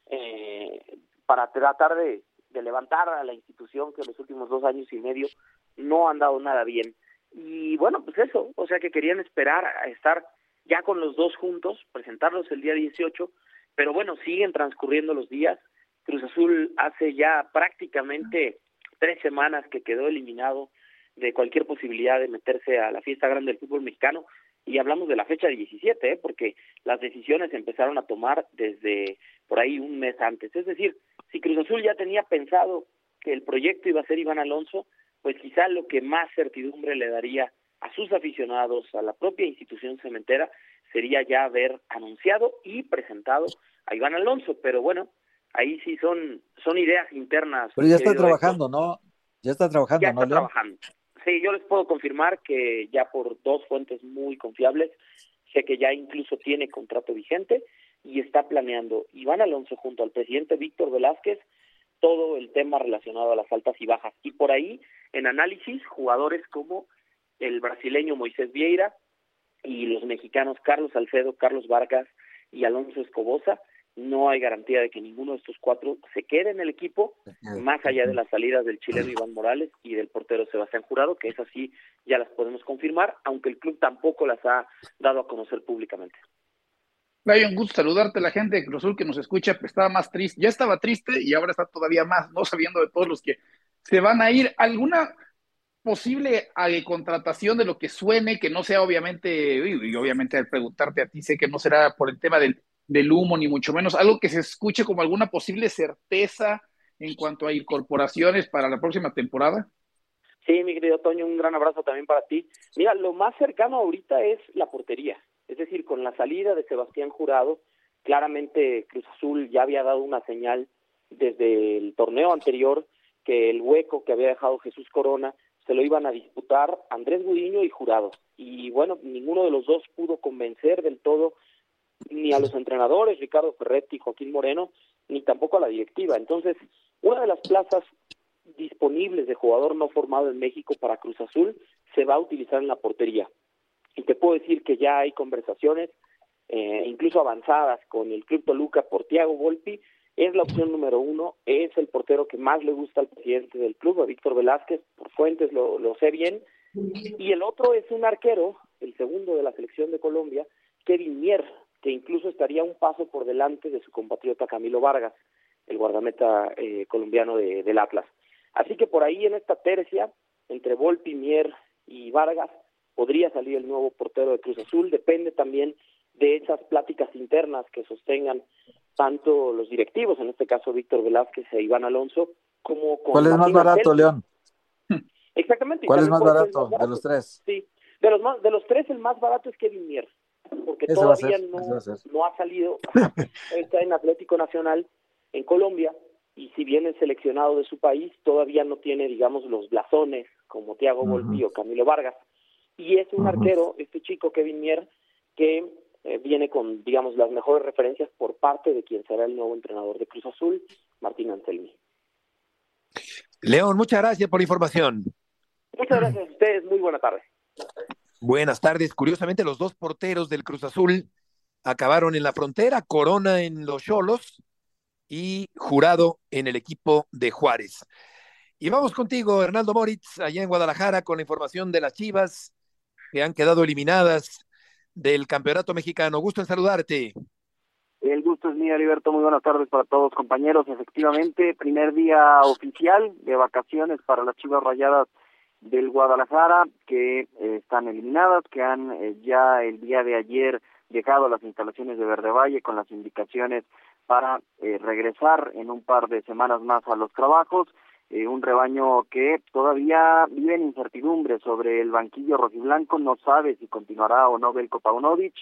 Speaker 16: Eh, para tratar de, de levantar a la institución que en los últimos dos años y medio no han dado nada bien. Y bueno, pues eso, o sea que querían esperar a estar ya con los dos juntos, presentarlos el día 18, pero bueno, siguen transcurriendo los días. Cruz Azul hace ya prácticamente tres semanas que quedó eliminado de cualquier posibilidad de meterse a la fiesta grande del fútbol mexicano y hablamos de la fecha 17, ¿eh? porque las decisiones se empezaron a tomar desde por ahí un mes antes. Es decir, si Cruz Azul ya tenía pensado que el proyecto iba a ser Iván Alonso, pues quizá lo que más certidumbre le daría a sus aficionados, a la propia institución cementera, sería ya haber anunciado y presentado a Iván Alonso. Pero bueno, ahí sí son, son ideas internas.
Speaker 3: Pero ya está trabajando, ¿no? Ya está trabajando,
Speaker 16: Ya
Speaker 3: ¿no,
Speaker 16: está trabajando. Sí, yo les puedo confirmar que ya por dos fuentes muy confiables, sé que ya incluso tiene contrato vigente y está planeando Iván Alonso junto al presidente Víctor Velázquez todo el tema relacionado a las altas y bajas. Y por ahí, en análisis, jugadores como el brasileño Moisés Vieira y los mexicanos Carlos Alfredo, Carlos Vargas y Alonso Escobosa, no hay garantía de que ninguno de estos cuatro se quede en el equipo, más allá de las salidas del chileno Iván Morales y del portero Sebastián Jurado, que esas sí ya las podemos confirmar, aunque el club tampoco las ha dado a conocer públicamente.
Speaker 4: Vaya, un gusto saludarte la gente de Cruz Azul que nos escucha, pues estaba más triste, ya estaba triste y ahora está todavía más, ¿no? [laughs] Sabiendo de todos los que se van a ir. ¿Alguna posible contratación de lo que suene, que no sea obviamente, y obviamente al preguntarte a ti, sé que no será por el tema del, del humo, ni mucho menos, algo que se escuche como alguna posible certeza en cuanto a incorporaciones para la próxima temporada?
Speaker 16: Sí, mi querido Toño, un gran abrazo también para ti. Mira, lo más cercano ahorita es la portería. Es decir, con la salida de Sebastián Jurado, claramente Cruz Azul ya había dado una señal desde el torneo anterior que el hueco que había dejado Jesús Corona se lo iban a disputar Andrés Gudiño y Jurado. Y bueno, ninguno de los dos pudo convencer del todo ni a los entrenadores, Ricardo Ferretti y Joaquín Moreno, ni tampoco a la directiva. Entonces, una de las plazas disponibles de jugador no formado en México para Cruz Azul se va a utilizar en la portería. Y te puedo decir que ya hay conversaciones, eh, incluso avanzadas, con el Club Toluca por Tiago Volpi. Es la opción número uno, es el portero que más le gusta al presidente del club, a Víctor Velázquez, por fuentes lo, sé bien. Y el otro es un arquero, el segundo de la selección de Colombia, Kevin Mier, que incluso estaría un paso por delante de su compatriota Camilo Vargas, el guardameta eh, colombiano de, del Atlas. Así que por ahí en esta tercia, entre Volpi, Mier y Vargas, podría salir el nuevo portero de Cruz Azul. Depende también de esas pláticas internas que sostengan tanto los directivos, en este caso Víctor Velázquez e Iván Alonso, como con
Speaker 3: ¿Cuál es más barato. León? [laughs]
Speaker 16: Exactamente.
Speaker 3: ¿Cuál es más barato de los tres?
Speaker 16: Sí, de los, más, de los tres el más barato es Kevin Mier, porque todavía
Speaker 3: ser,
Speaker 16: no ha salido, [laughs] está en Atlético Nacional en Colombia, y si bien es seleccionado de su país, todavía no tiene, digamos, los blasones como Thiago Volpi o Camilo Vargas. Y es un arquero, este chico Kevin Mier, que eh, viene con, digamos, las mejores referencias por parte de quien será el nuevo entrenador de Cruz Azul, Martín Anselmi.
Speaker 2: León, muchas gracias por la información.
Speaker 16: Muchas gracias a ustedes, muy buena tarde.
Speaker 2: Buenas tardes. Curiosamente, los dos porteros del Cruz Azul acabaron en la frontera, Corona en los Cholos y Jurado en el equipo de Juárez. Y vamos contigo, Hernando Moritz, allá en Guadalajara, con la información de las Chivas que han quedado eliminadas del Campeonato Mexicano. Gusto en saludarte.
Speaker 17: El gusto es mío, Heriberto. Muy buenas tardes para todos, compañeros. Efectivamente, primer día oficial de vacaciones para las Chivas Rayadas del Guadalajara, que eh, están eliminadas, que han eh, ya el día de ayer llegado a las instalaciones de Verde Valle con las indicaciones para eh, regresar en un par de semanas más a los trabajos. Un rebaño que todavía vive en incertidumbre sobre el banquillo rojiblanco, no sabe si continuará o no Belko Paunovic.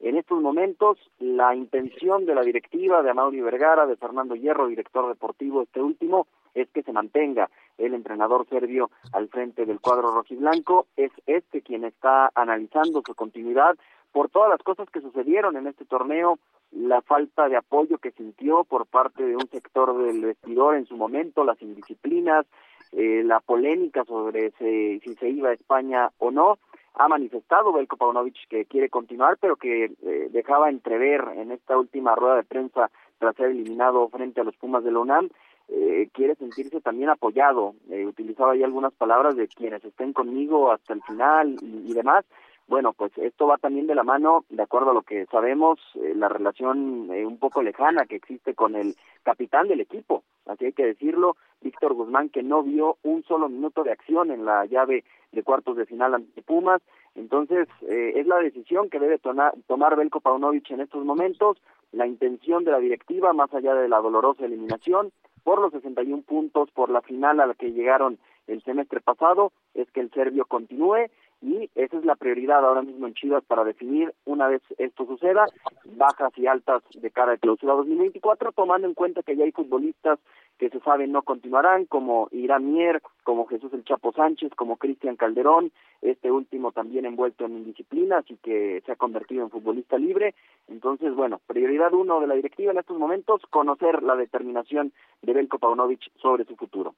Speaker 17: En estos momentos, la intención de la directiva de Amaury Vergara, de Fernando Hierro, director deportivo, este último, es que se mantenga el entrenador serbio al frente del cuadro rojiblanco. Es este quien está analizando su continuidad por todas las cosas que sucedieron en este torneo, la falta de apoyo que sintió por parte de un sector del vestidor en su momento, las indisciplinas, eh, la polémica sobre si se iba a España o no ha manifestado Belko Paunovic que quiere continuar, pero que eh, dejaba entrever en esta última rueda de prensa tras ser eliminado frente a los Pumas de la UNAM, eh, quiere sentirse también apoyado. Eh, utilizaba ahí algunas palabras de quienes estén conmigo hasta el final y, demás. Bueno, pues esto va también de la mano, de acuerdo a lo que sabemos, la relación un poco lejana que existe con el capitán del equipo, así hay que decirlo, Víctor Guzmán, que no vio un solo minuto de acción en la llave de cuartos de final ante Pumas. Entonces, eh, es la decisión que debe tomar Belko Paunovic en estos momentos, la intención de la directiva, más allá de la dolorosa eliminación, por los 61 puntos, por la final a la que llegaron el semestre pasado, es que el serbio continúe y esa es la prioridad ahora mismo en Chivas para definir una vez esto suceda, bajas y altas de cara a clausura 2024, tomando en cuenta que ya hay futbolistas que se saben no continuarán, como Irán Mier, como Jesús el Chapo Sánchez, como Cristian Calderón, este último también envuelto en indisciplinas y que se ha convertido en futbolista libre. Entonces, bueno, prioridad uno de la directiva en estos momentos, conocer la determinación de Belko Paunovic sobre su futuro.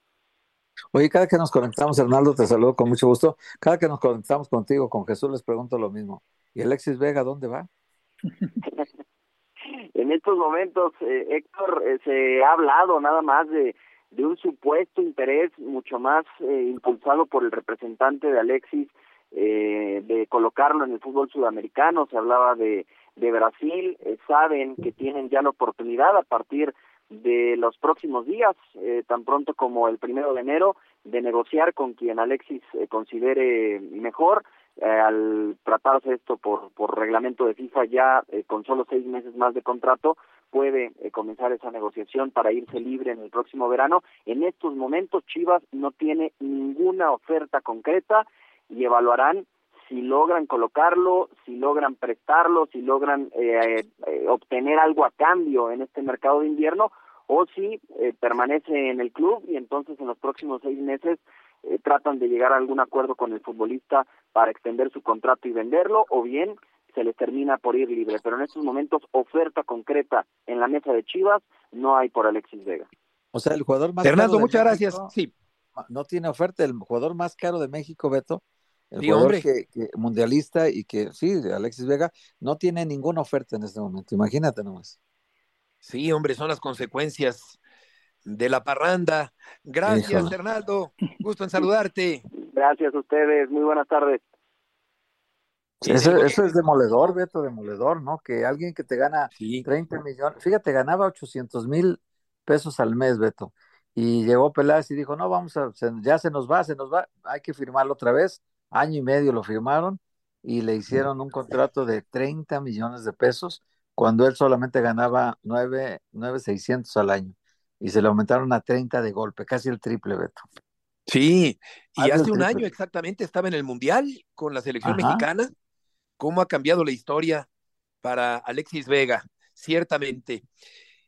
Speaker 3: Oye, cada que nos conectamos, Hernando, te saludo con mucho gusto. Cada que nos conectamos contigo, con Jesús, les pregunto lo mismo. ¿Y Alexis Vega dónde va? [laughs]
Speaker 17: en estos momentos, eh, Héctor, eh, se ha hablado nada más de, un supuesto interés mucho más eh, impulsado por el representante de Alexis de colocarlo en el fútbol sudamericano. Se hablaba de, de Brasil. saben que tienen ya la oportunidad a partir de los próximos días, eh, tan pronto como el primero de enero, de negociar con quien Alexis eh, considere mejor. Eh, al tratarse esto por, por reglamento de FIFA ya con solo seis meses más de contrato, puede comenzar esa negociación para irse libre en el próximo verano. En estos momentos Chivas no tiene ninguna oferta concreta y evaluarán si logran colocarlo, si logran prestarlo, si logran eh, eh, obtener algo a cambio en este mercado de invierno, o si eh, permanece en el club y entonces en los próximos seis meses tratan de llegar a algún acuerdo con el futbolista para extender su contrato y venderlo, o bien se les termina por ir libre. Pero en estos momentos, oferta concreta en la mesa de Chivas no hay por Alexis Vega.
Speaker 3: O sea, el jugador más
Speaker 2: Fernando, muchas gracias. Sí.
Speaker 3: No tiene oferta. El jugador más caro de México, Beto, el jugador Que, mundialista y que sí, Alexis Vega no tiene ninguna oferta en este momento, imagínate nomás.
Speaker 2: Sí, hombre, son las consecuencias de la parranda. Gracias, Hernando. Gusto en saludarte.
Speaker 17: Gracias a ustedes. Muy buenas tardes.
Speaker 3: Eso, es demoledor, Beto, demoledor, ¿no? Que alguien que te gana 30 millones, fíjate, ganaba 800 mil pesos al mes, Beto, y llegó Peláez y dijo, no, vamos a, ya se nos va, se nos va, hay que firmarlo otra vez, año y medio lo firmaron y le hicieron un contrato de 30 millones de pesos cuando él solamente ganaba 9, 9,600 al año y se le aumentaron a 30 de golpe, casi el triple, Beto.
Speaker 2: Sí, y hace un año exactamente estaba en el Mundial con la selección mexicana. ¿Cómo ha cambiado la historia para Alexis Vega? Ciertamente.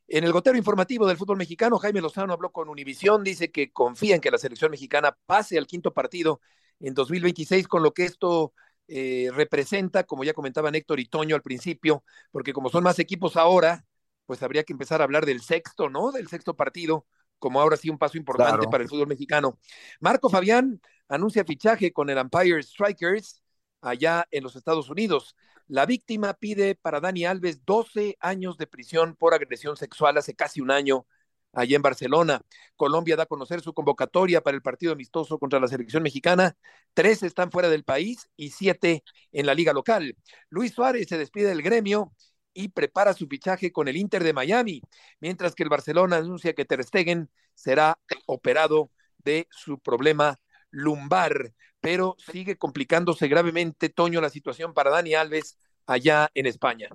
Speaker 2: En el gotero informativo del fútbol mexicano, Jaime Lozano habló con Univisión, dice que confía en que la selección mexicana pase al quinto partido en 2026, con lo que esto eh, representa, como ya comentaban Héctor y Toño al principio, porque como son más equipos ahora, pues habría que empezar a hablar del sexto, ¿no? Del sexto partido, como ahora sí un paso importante para el fútbol mexicano. Marco Fabián anuncia fichaje con el Empire Strikers allá en los Estados Unidos. La víctima pide para Dani Alves 12 años de prisión por agresión sexual hace casi un año allá en Barcelona. Colombia da a conocer su convocatoria para el partido amistoso contra la selección mexicana. Tres están fuera del país y siete en la liga local. Luis Suárez se despide del gremio y prepara su fichaje con el Inter de Miami, mientras que el Barcelona anuncia que Ter Stegen será operado de su problema lumbar, pero sigue complicándose gravemente, Toño, la situación para Dani Alves allá en España.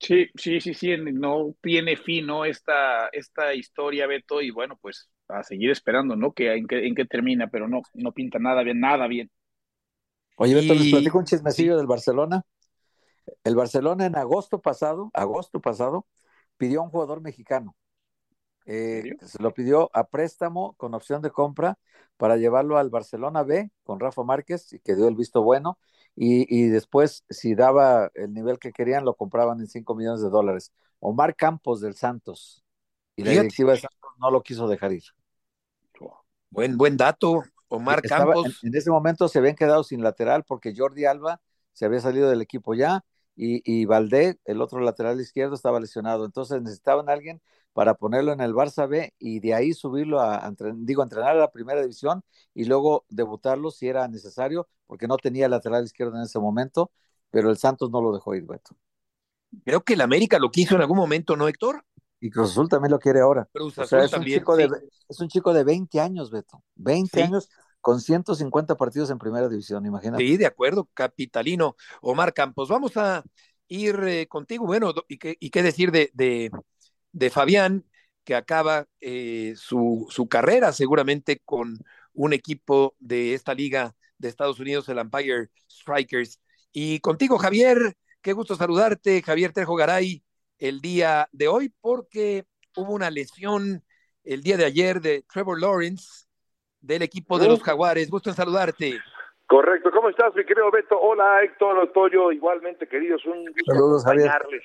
Speaker 4: Sí, sí, sí, sí, no tiene fin, ¿no? Esta, esta historia, Beto, y bueno, pues a seguir esperando, ¿no? Que en qué, en qué termina, pero no, no pinta nada bien, nada bien.
Speaker 3: Oye, Beto, les platico un chismecillo del Barcelona. El Barcelona en agosto pasado, agosto pasado, pidió a un jugador mexicano. Eh, se lo pidió a préstamo con opción de compra para llevarlo al Barcelona B con Rafa Márquez y que dio el visto bueno. Y, después, si daba el nivel que querían, lo compraban en 5 millones de dólares. Omar Campos del Santos. Y la directiva de Santos no lo quiso dejar ir.
Speaker 2: Buen, buen dato, Omar Campos.
Speaker 3: En, en, ese momento se habían quedado sin lateral porque Jordi Alba se había salido del equipo ya y, y Valdé, el otro lateral izquierdo, estaba lesionado. Entonces necesitaban a alguien para ponerlo en el Barça B y de ahí subirlo a, digo, entrenar a la primera división y luego debutarlo si era necesario, porque no tenía lateral izquierdo en ese momento, pero el Santos no lo dejó ir, Beto.
Speaker 2: Creo que el América lo quiso en algún momento, ¿no, Héctor?
Speaker 3: Y Cruz Azul también lo quiere ahora.
Speaker 2: Cruz Azul
Speaker 3: es,
Speaker 2: también,
Speaker 3: un chico de, es un chico de 20 años, Beto. 20 años con 150 partidos en primera división, imagínate.
Speaker 2: Sí, de acuerdo, capitalino. Omar Campos, vamos a ir eh, contigo. Bueno, ¿y qué, y qué decir de, de, de Fabián, que acaba eh, su, su, carrera seguramente con un equipo de esta liga de Estados Unidos, el Empire Strikers. Y contigo, Javier, qué gusto saludarte, Javier Trejo Garay, el día de hoy, porque hubo una lesión el día de ayer de Trevor Lawrence del equipo de los Jaguares. Gusto en saludarte.
Speaker 18: Correcto, ¿cómo estás, mi querido Beto? Hola, Héctor, Otoyo, igualmente, queridos, un gusto
Speaker 3: Saludos,
Speaker 18: acompañarles.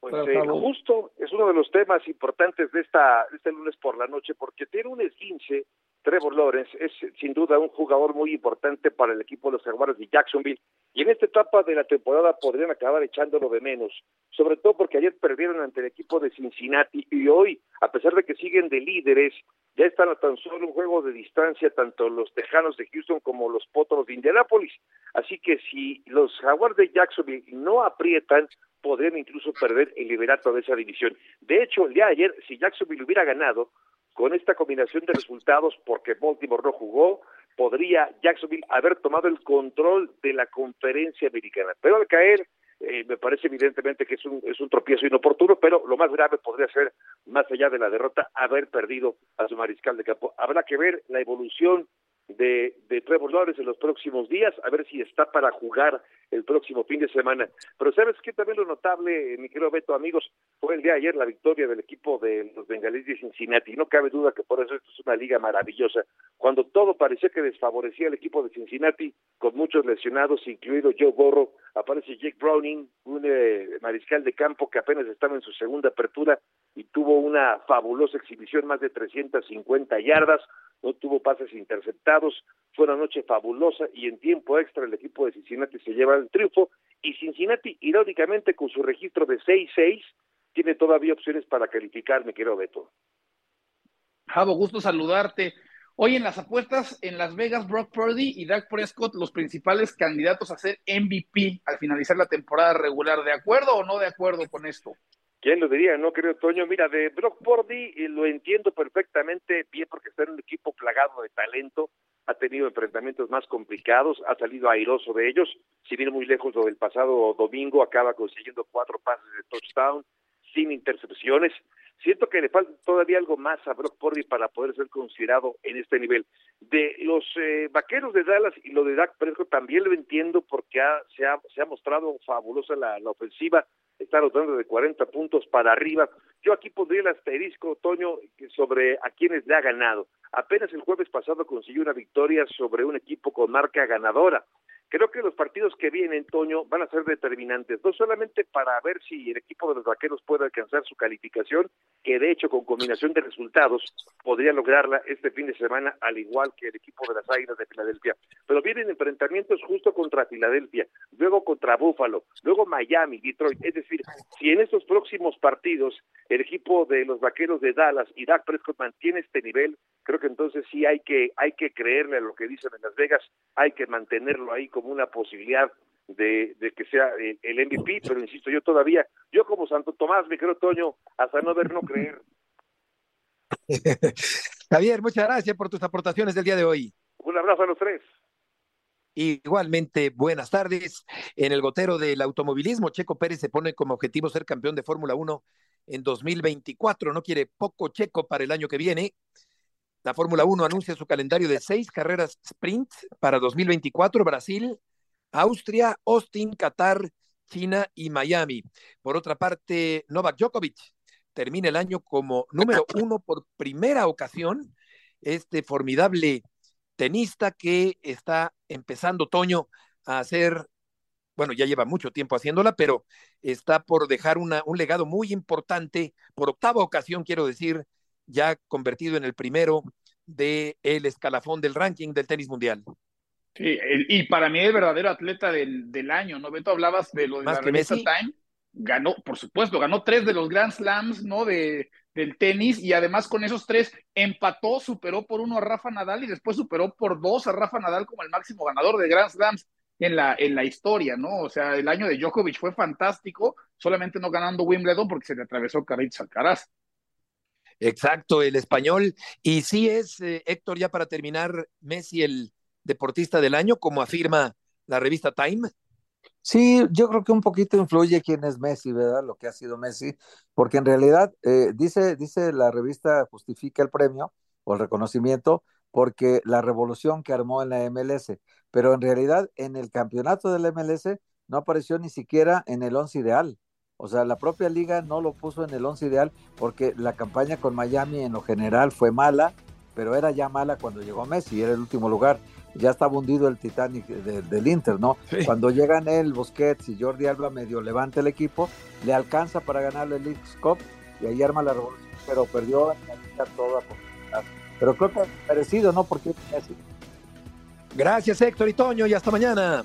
Speaker 18: Pues eh, justo es uno de los temas importantes de esta de este lunes por la noche porque tiene un esguince Trevor Lawrence es sin duda un jugador muy importante para el equipo de los Jaguares de Jacksonville y en esta etapa de la temporada podrían acabar echándolo de menos, sobre todo porque ayer perdieron ante el equipo de Cincinnati y hoy, a pesar de que siguen de líderes, ya están a tan solo un juego de distancia tanto los Tejanos de Houston como los Potros de Indianapolis. Así que si los Jaguares de Jacksonville no aprietan, podrían incluso perder el liderato de esa división. De hecho, el día de ayer, si Jacksonville hubiera ganado, con esta combinación de resultados, porque Baltimore no jugó, podría Jacksonville haber tomado el control de la conferencia americana. Pero al caer, eh, me parece evidentemente que es un, es un tropiezo inoportuno, pero lo más grave podría ser, más allá de la derrota, haber perdido a su mariscal de campo. Habrá que ver la evolución de, Trevor Lawrence en los próximos días, a ver si está para jugar el próximo fin de semana. Pero sabes que también lo notable, mi querido Beto, amigos, fue el día de ayer la victoria del equipo de los bengalíes de Cincinnati. No cabe duda que por eso esto es una liga maravillosa. Cuando todo parecía que desfavorecía al equipo de Cincinnati, con muchos lesionados, incluido Joe Borro, aparece Jake Browning, un eh, mariscal de campo que apenas estaba en su segunda apertura y tuvo una fabulosa exhibición, más de 350 yardas, no tuvo pases interceptados, fue una noche fabulosa y en tiempo extra el equipo de Cincinnati se lleva el triunfo y Cincinnati, irónicamente, con su registro de 6-6, tiene todavía opciones para calificar, me quiero Beto.
Speaker 4: Javo, gusto saludarte. Hoy en las apuestas en Las Vegas, Brock Purdy y Dak Prescott, los principales candidatos a ser MVP al finalizar la temporada regular. ¿De acuerdo o no de acuerdo con esto?
Speaker 18: ¿Quién lo diría, no, querido Toño? Mira, de Brock Purdy eh, lo entiendo perfectamente, bien porque está en un equipo plagado de talento, ha tenido enfrentamientos más complicados, ha salido airoso de ellos, si viene muy lejos lo del pasado domingo, acaba consiguiendo cuatro pases de touchdown, sin intercepciones. Siento que le falta todavía algo más a Brock Purdy para poder ser considerado en este nivel. De los eh, vaqueros de Dallas y lo de Dak Prescott también lo entiendo porque se, ha, se ha mostrado fabulosa la ofensiva, está anotando de 40 puntos para arriba. Yo aquí pondría el asterisco, Toño, sobre a quienes le ha ganado. Apenas el jueves pasado consiguió una victoria sobre un equipo con marca ganadora. Creo que los partidos que vienen, Toño, van a ser determinantes, no solamente para ver si el equipo de los vaqueros puede alcanzar su calificación, que de hecho con combinación de resultados podría lograrla este fin de semana, al igual que el equipo de las Águilas de Filadelfia. Pero vienen enfrentamientos justo contra Filadelfia, luego contra Buffalo, luego Miami, Detroit. Es decir, si en estos próximos partidos el equipo de los vaqueros de Dallas y Dak Prescott mantiene este nivel, creo que entonces sí hay que, hay que creerle a lo que dicen en Las Vegas, hay que mantenerlo ahí como una posibilidad de, que sea el, MVP, pero insisto, yo todavía, yo como Santo Tomás, me creo, Toño, hasta no ver, no creer. [laughs]
Speaker 2: Javier, muchas gracias por tus aportaciones del día de hoy.
Speaker 18: Un abrazo a los tres.
Speaker 2: Igualmente, buenas tardes. En el gotero del automovilismo, Checo Pérez se pone como objetivo ser campeón de Fórmula 1 en 2024. No quiere poco Checo para el año que viene. La Fórmula 1 anuncia su calendario de seis carreras sprint para 2024, Brasil, Austria, Austin, Qatar, China y Miami. Por otra parte, Novak Djokovic termina el año como número [laughs] uno por primera ocasión. Este formidable tenista que está empezando otoño a hacer, bueno, ya lleva mucho tiempo haciéndola, pero está por dejar una, un legado muy importante, por octava ocasión, quiero decir, ya convertido en el primero del el escalafón del ranking del tenis mundial.
Speaker 4: Sí, y para mí el verdadero atleta del, del año, ¿no? Beto, hablabas de lo de la revista Time, ganó, por supuesto, ganó tres de los Grand Slams, ¿no? De, del tenis y además con esos tres empató, superó por uno a Rafa Nadal y después superó por dos a Rafa Nadal como el máximo ganador de Grand Slams en la, en la historia, ¿no? O sea, el año de Djokovic fue fantástico, solamente no ganando Wimbledon porque se le atravesó Carlos Alcaraz.
Speaker 2: Exacto, el español. Y sí es, eh, Héctor, ya para terminar, Messi el deportista del año, como afirma la revista Time.
Speaker 3: Sí, yo creo que un poquito influye quién es Messi, ¿verdad? Lo que ha sido Messi, porque en realidad eh, dice, dice la revista justifica el premio o el reconocimiento porque la revolución que armó en la MLS, pero en realidad en el campeonato del MLS no apareció ni siquiera en el once ideal. O sea, la propia liga no lo puso en el once ideal porque la campaña con Miami en lo general fue mala, pero era ya mala cuando llegó Messi, era el último lugar. Ya estaba hundido el Titanic del Inter, ¿no? Cuando llegan él, Busquets y Jordi Alba medio levanta el equipo, le alcanza para ganar el League Cup y ahí arma la revolución, pero perdió en la liga toda Pero creo que parecido, ¿no? Porque Messi.
Speaker 2: Gracias, Héctor y Toño, y hasta mañana.